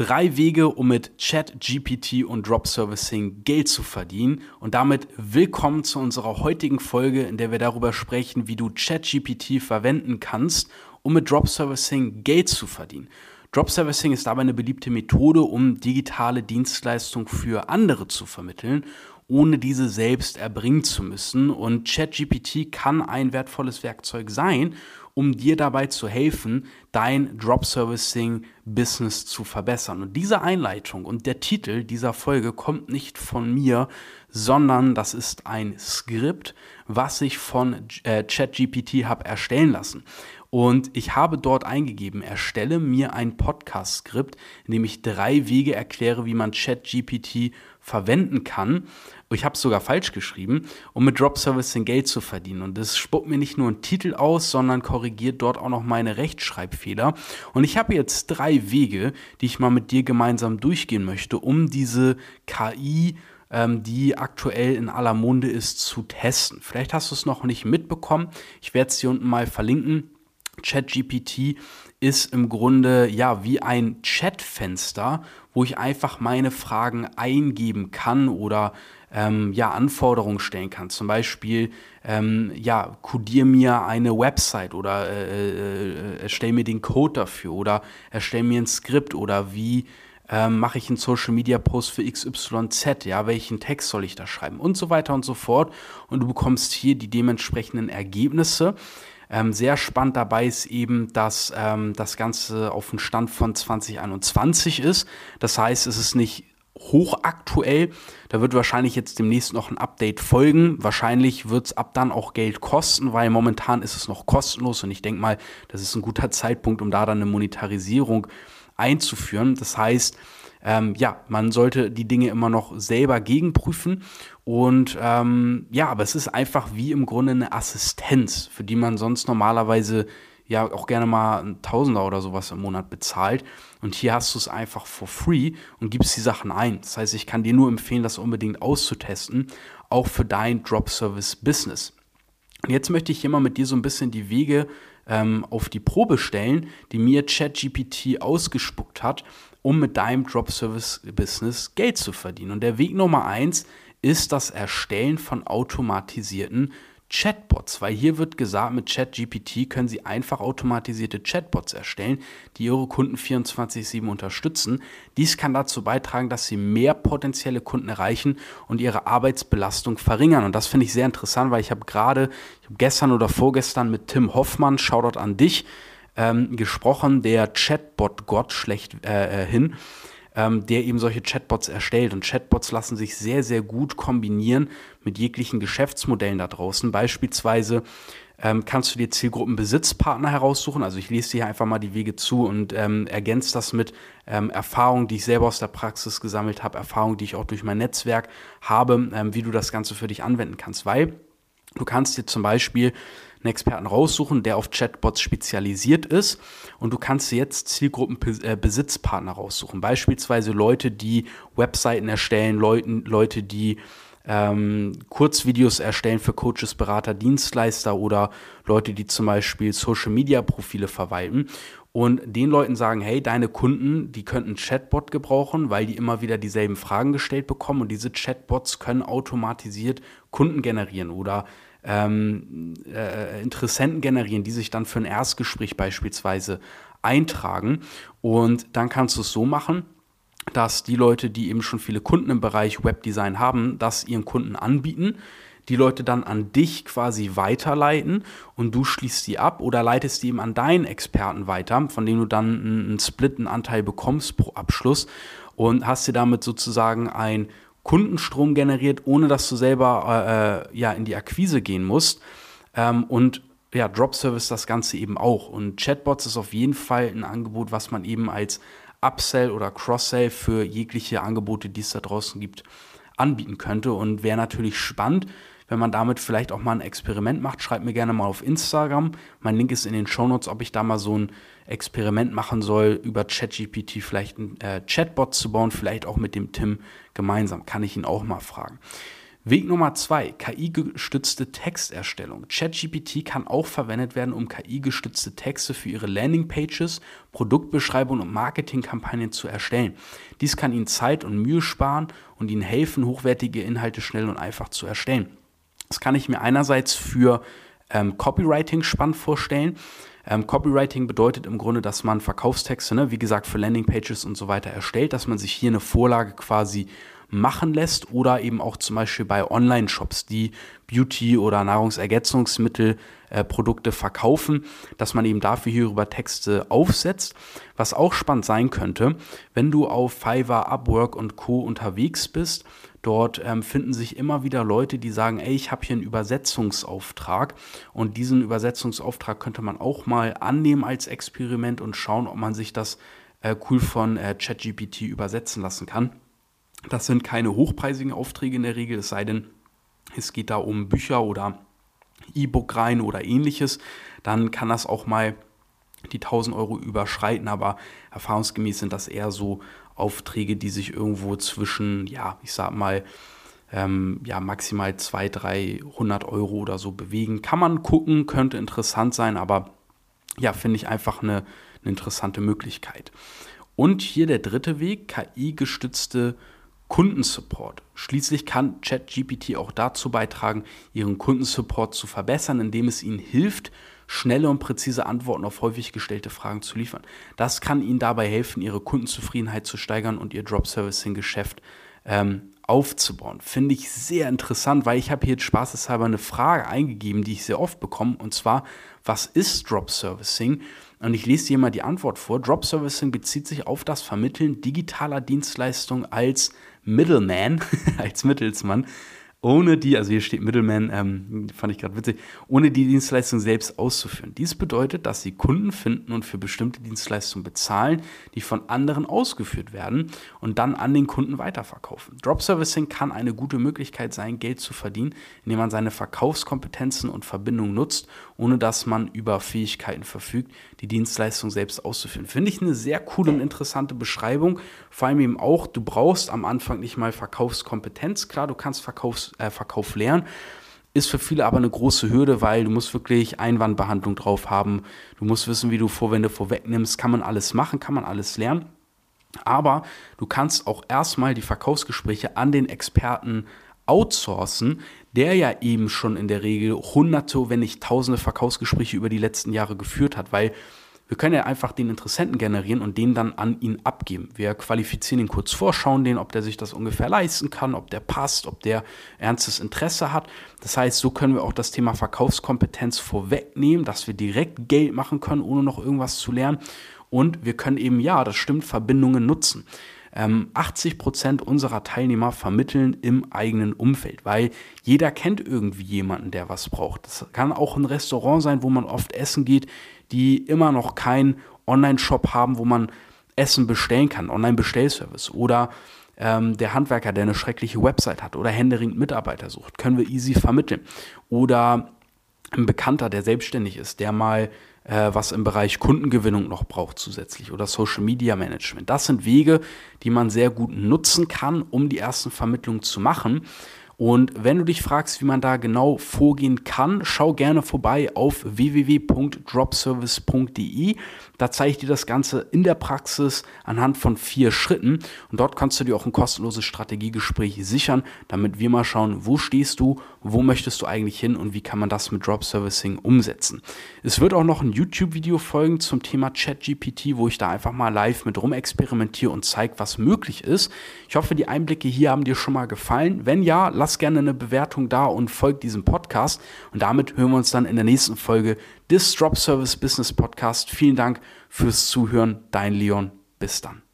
Drei Wege, um mit ChatGPT und Drop Servicing Geld zu verdienen. Und damit willkommen zu unserer heutigen Folge, in der wir darüber sprechen, wie du ChatGPT verwenden kannst, um mit Drop Servicing Geld zu verdienen. Drop Servicing ist dabei eine beliebte Methode, um digitale Dienstleistungen für andere zu vermitteln, ohne diese selbst erbringen zu müssen. Und ChatGPT kann ein wertvolles Werkzeug sein, um dir dabei zu helfen, dein Drop Servicing Business zu verbessern. Und diese Einleitung und der Titel dieser Folge kommt nicht von mir, sondern das ist ein Skript, was ich von äh, ChatGPT habe erstellen lassen. Und ich habe dort eingegeben, erstelle mir ein Podcast-Skript, in dem ich drei Wege erkläre, wie man ChatGPT verwenden kann. Ich habe es sogar falsch geschrieben, um mit Drop Servicing Geld zu verdienen. Und das spuckt mir nicht nur einen Titel aus, sondern korrigiert dort auch noch meine Rechtschreibfehler. Und ich habe jetzt drei Wege, die ich mal mit dir gemeinsam durchgehen möchte, um diese KI ähm, die aktuell in aller Munde ist, zu testen. Vielleicht hast du es noch nicht mitbekommen. Ich werde es hier unten mal verlinken. ChatGPT ist im Grunde ja wie ein Chatfenster, wo ich einfach meine Fragen eingeben kann oder ähm, ja Anforderungen stellen kann. Zum Beispiel ähm, ja codier mir eine Website oder äh, äh, erstell mir den Code dafür oder erstell mir ein Skript oder wie ähm, mache ich einen Social Media Post für XYZ, ja, welchen Text soll ich da schreiben und so weiter und so fort. Und du bekommst hier die dementsprechenden Ergebnisse. Ähm, sehr spannend dabei ist eben, dass ähm, das Ganze auf dem Stand von 2021 ist. Das heißt, es ist nicht hochaktuell. Da wird wahrscheinlich jetzt demnächst noch ein Update folgen. Wahrscheinlich wird es ab dann auch Geld kosten, weil momentan ist es noch kostenlos und ich denke mal, das ist ein guter Zeitpunkt, um da dann eine Monetarisierung einzuführen. Das heißt, ähm, ja, man sollte die Dinge immer noch selber gegenprüfen. Und ähm, ja, aber es ist einfach wie im Grunde eine Assistenz, für die man sonst normalerweise ja auch gerne mal ein Tausender oder sowas im Monat bezahlt. Und hier hast du es einfach for free und gibst die Sachen ein. Das heißt, ich kann dir nur empfehlen, das unbedingt auszutesten, auch für dein Drop-Service-Business. Und jetzt möchte ich hier mal mit dir so ein bisschen die Wege ähm, auf die Probe stellen, die mir ChatGPT ausgespuckt hat, um mit deinem Drop-Service-Business Geld zu verdienen. Und der Weg Nummer eins ist das Erstellen von automatisierten Chatbots, weil hier wird gesagt, mit ChatGPT können Sie einfach automatisierte Chatbots erstellen, die Ihre Kunden 24/7 unterstützen. Dies kann dazu beitragen, dass Sie mehr potenzielle Kunden erreichen und Ihre Arbeitsbelastung verringern. Und das finde ich sehr interessant, weil ich habe gerade, habe gestern oder vorgestern mit Tim Hoffmann, Shoutout an dich, ähm, gesprochen, der Chatbot-Gott schlecht äh, äh, hin, ähm, der eben solche Chatbots erstellt. Und Chatbots lassen sich sehr, sehr gut kombinieren mit jeglichen Geschäftsmodellen da draußen. Beispielsweise ähm, kannst du dir Zielgruppenbesitzpartner heraussuchen. Also ich lese dir hier einfach mal die Wege zu und ähm, ergänze das mit ähm, Erfahrungen, die ich selber aus der Praxis gesammelt habe, Erfahrungen, die ich auch durch mein Netzwerk habe, ähm, wie du das Ganze für dich anwenden kannst. Weil du kannst dir zum Beispiel einen Experten raussuchen, der auf Chatbots spezialisiert ist. Und du kannst jetzt Zielgruppenbesitzpartner raussuchen. Beispielsweise Leute, die Webseiten erstellen, Leuten, Leute, die ähm, Kurzvideos erstellen für Coaches, Berater, Dienstleister oder Leute, die zum Beispiel Social-Media-Profile verwalten und den Leuten sagen, hey, deine Kunden, die könnten Chatbot gebrauchen, weil die immer wieder dieselben Fragen gestellt bekommen und diese Chatbots können automatisiert Kunden generieren oder ähm, äh, Interessenten generieren, die sich dann für ein Erstgespräch beispielsweise eintragen. Und dann kannst du es so machen, dass die Leute, die eben schon viele Kunden im Bereich Webdesign haben, das ihren Kunden anbieten, die Leute dann an dich quasi weiterleiten und du schließt sie ab oder leitest die eben an deinen Experten weiter, von dem du dann einen Split, einen Anteil bekommst pro Abschluss und hast dir damit sozusagen ein Kundenstrom generiert, ohne dass du selber äh, äh, ja, in die Akquise gehen musst. Ähm, und ja, Drop Service das Ganze eben auch. Und Chatbots ist auf jeden Fall ein Angebot, was man eben als Upsell oder Cross-Sell für jegliche Angebote, die es da draußen gibt, anbieten könnte. Und wäre natürlich spannend, wenn man damit vielleicht auch mal ein Experiment macht. Schreibt mir gerne mal auf Instagram. Mein Link ist in den Shownotes, ob ich da mal so ein Experiment machen soll, über ChatGPT vielleicht ein äh, Chatbot zu bauen, vielleicht auch mit dem Tim gemeinsam. Kann ich ihn auch mal fragen. Weg Nummer zwei, KI-gestützte Texterstellung. ChatGPT kann auch verwendet werden, um KI-gestützte Texte für Ihre Landingpages, Produktbeschreibungen und Marketingkampagnen zu erstellen. Dies kann Ihnen Zeit und Mühe sparen und Ihnen helfen, hochwertige Inhalte schnell und einfach zu erstellen. Das kann ich mir einerseits für ähm, Copywriting spannend vorstellen. Ähm, Copywriting bedeutet im Grunde, dass man Verkaufstexte, ne, wie gesagt, für Landingpages und so weiter erstellt, dass man sich hier eine Vorlage quasi machen lässt oder eben auch zum Beispiel bei Online-Shops, die Beauty- oder Nahrungsergänzungsmittelprodukte äh, verkaufen, dass man eben dafür hierüber Texte aufsetzt. Was auch spannend sein könnte, wenn du auf Fiverr, Upwork und Co. unterwegs bist, Dort ähm, finden sich immer wieder Leute, die sagen, ey, ich habe hier einen Übersetzungsauftrag und diesen Übersetzungsauftrag könnte man auch mal annehmen als Experiment und schauen, ob man sich das äh, cool von äh, ChatGPT übersetzen lassen kann. Das sind keine hochpreisigen Aufträge in der Regel, es sei denn, es geht da um Bücher oder E-Book rein oder ähnliches. Dann kann das auch mal die 1000 Euro überschreiten, aber erfahrungsgemäß sind das eher so Aufträge, die sich irgendwo zwischen, ja, ich sag mal, ähm, ja, maximal 200, 300 Euro oder so bewegen. Kann man gucken, könnte interessant sein, aber ja, finde ich einfach eine, eine interessante Möglichkeit. Und hier der dritte Weg, KI-gestützte Kundensupport. Schließlich kann ChatGPT auch dazu beitragen, Ihren Kundensupport zu verbessern, indem es Ihnen hilft, schnelle und präzise Antworten auf häufig gestellte Fragen zu liefern. Das kann Ihnen dabei helfen, Ihre Kundenzufriedenheit zu steigern und Ihr Drop-Servicing-Geschäft ähm, aufzubauen. Finde ich sehr interessant, weil ich habe hier jetzt spaßeshalber eine Frage eingegeben, die ich sehr oft bekomme, und zwar, was ist Drop Servicing? Und ich lese hier mal die Antwort vor. Drop Servicing bezieht sich auf das Vermitteln digitaler Dienstleistungen als Middleman, als Mittelsmann ohne die, also hier steht Middleman, ähm, fand ich gerade witzig, ohne die Dienstleistung selbst auszuführen. Dies bedeutet, dass sie Kunden finden und für bestimmte Dienstleistungen bezahlen, die von anderen ausgeführt werden und dann an den Kunden weiterverkaufen. Drop Servicing kann eine gute Möglichkeit sein, Geld zu verdienen, indem man seine Verkaufskompetenzen und Verbindungen nutzt, ohne dass man über Fähigkeiten verfügt, die Dienstleistung selbst auszuführen. Finde ich eine sehr coole und interessante Beschreibung. Vor allem eben auch, du brauchst am Anfang nicht mal Verkaufskompetenz. Klar, du kannst Verkaufs Verkauf lernen. Ist für viele aber eine große Hürde, weil du musst wirklich Einwandbehandlung drauf haben. Du musst wissen, wie du Vorwände vorwegnimmst. Kann man alles machen, kann man alles lernen. Aber du kannst auch erstmal die Verkaufsgespräche an den Experten outsourcen, der ja eben schon in der Regel hunderte, wenn nicht tausende Verkaufsgespräche über die letzten Jahre geführt hat, weil wir können ja einfach den Interessenten generieren und den dann an ihn abgeben. Wir qualifizieren ihn kurz vor, schauen den, ob der sich das ungefähr leisten kann, ob der passt, ob der ernstes Interesse hat. Das heißt, so können wir auch das Thema Verkaufskompetenz vorwegnehmen, dass wir direkt Geld machen können, ohne noch irgendwas zu lernen. Und wir können eben, ja, das stimmt, Verbindungen nutzen. 80 ähm, Prozent unserer Teilnehmer vermitteln im eigenen Umfeld, weil jeder kennt irgendwie jemanden, der was braucht. Das kann auch ein Restaurant sein, wo man oft essen geht die immer noch keinen Online-Shop haben, wo man Essen bestellen kann, Online-Bestellservice. Oder ähm, der Handwerker, der eine schreckliche Website hat oder händeringend Mitarbeiter sucht, können wir easy vermitteln. Oder ein Bekannter, der selbstständig ist, der mal äh, was im Bereich Kundengewinnung noch braucht zusätzlich oder Social Media Management. Das sind Wege, die man sehr gut nutzen kann, um die ersten Vermittlungen zu machen. Und wenn du dich fragst, wie man da genau vorgehen kann, schau gerne vorbei auf www.dropservice.de. Da zeige ich dir das Ganze in der Praxis anhand von vier Schritten. Und dort kannst du dir auch ein kostenloses Strategiegespräch sichern, damit wir mal schauen, wo stehst du, wo möchtest du eigentlich hin und wie kann man das mit Drop Servicing umsetzen. Es wird auch noch ein YouTube-Video folgen zum Thema ChatGPT, wo ich da einfach mal live mit rumexperimentiere und zeige, was möglich ist. Ich hoffe, die Einblicke hier haben dir schon mal gefallen. Wenn ja, lass lass gerne eine Bewertung da und folgt diesem Podcast. Und damit hören wir uns dann in der nächsten Folge des Drop Service Business Podcast. Vielen Dank fürs Zuhören. Dein Leon. Bis dann.